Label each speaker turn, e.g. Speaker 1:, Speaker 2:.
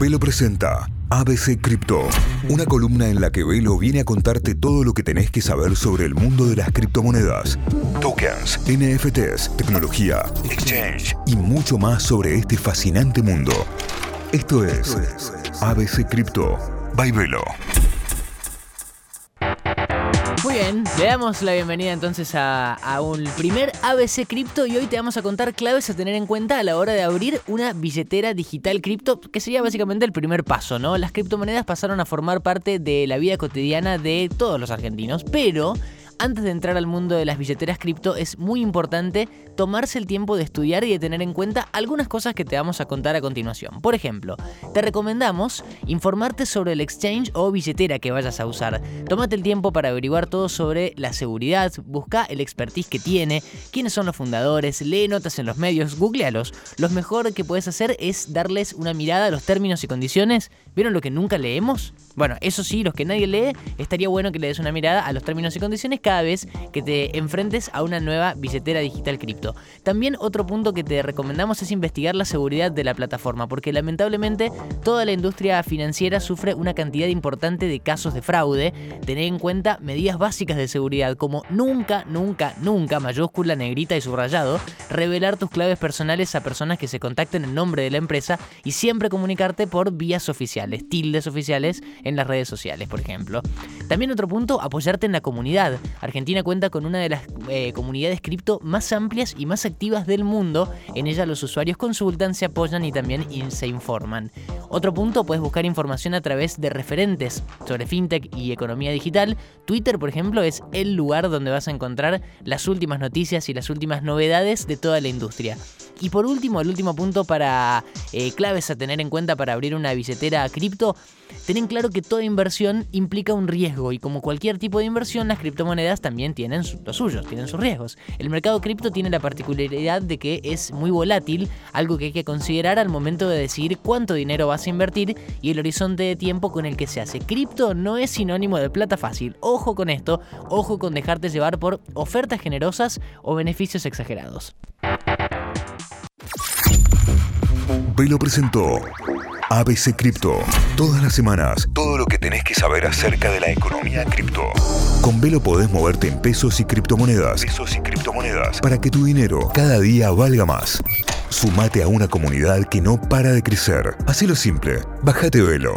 Speaker 1: Velo presenta ABC Cripto, una columna en la que Velo viene a contarte todo lo que tenés que saber sobre el mundo de las criptomonedas, tokens, NFTs, tecnología, exchange y mucho más sobre este fascinante mundo. Esto es ABC Cripto by Velo.
Speaker 2: Muy bien, le damos la bienvenida entonces a, un primer ABC Cripto y hoy te vamos a contar claves a tener en cuenta a la hora de abrir una billetera digital cripto, que sería básicamente el primer paso, ¿no? Las criptomonedas pasaron a formar parte de la vida cotidiana de todos los argentinos, pero antes de entrar al mundo de las billeteras cripto es muy importante tomarse el tiempo de estudiar y de tener en cuenta algunas cosas que te vamos a contar a continuación. Por ejemplo, te recomendamos informarte sobre el exchange o billetera que vayas a usar. Tómate el tiempo para averiguar todo sobre la seguridad, busca el expertise que tiene, quiénes son los fundadores, lee notas en los medios, googlealos. Lo mejor que puedes hacer es darles una mirada a los términos y condiciones. ¿Vieron lo que nunca leemos? Bueno, eso sí, los que nadie lee, estaría bueno que le des una mirada a los términos y condiciones cada vez que te enfrentes a una nueva billetera digital cripto. También otro punto que te recomendamos es investigar la seguridad de la plataforma, porque lamentablemente toda la industria financiera sufre una cantidad importante de casos de fraude. Tener en cuenta medidas básicas de seguridad como nunca, nunca, nunca, mayúscula, negrita y subrayado, revelar tus claves personales a personas que se contacten en nombre de la empresa y siempre comunicarte por vías oficiales, tildes oficiales en las redes sociales, por ejemplo. También otro punto, apoyarte en la comunidad. Argentina cuenta con una de las eh, comunidades cripto más amplias y más activas del mundo. En ella los usuarios consultan, se apoyan y también se informan. Otro punto, puedes buscar información a través de referentes sobre fintech y economía digital. Twitter, por ejemplo, es el lugar donde vas a encontrar las últimas noticias y las últimas novedades de toda la industria. Y por último, el último punto para eh, claves a tener en cuenta para abrir una billetera cripto, ten claro que toda inversión implica un riesgo y como cualquier tipo de inversión, las criptomonedas también tienen los suyos, tienen sus riesgos. El mercado cripto tiene la particularidad de que es muy volátil, algo que hay que considerar al momento de decidir cuánto dinero vas a invertir y el horizonte de tiempo con el que se hace. Cripto no es sinónimo de plata fácil. Ojo con esto, ojo con dejarte llevar por ofertas generosas o beneficios exagerados.
Speaker 1: Velo presentó ABC Cripto. Todas las semanas, todo lo que tenés que saber acerca de la economía cripto. Con Velo podés moverte en pesos y criptomonedas. Pesos y criptomonedas. Para que tu dinero cada día valga más. Sumate a una comunidad que no para de crecer. Hacelo simple. Bájate Velo.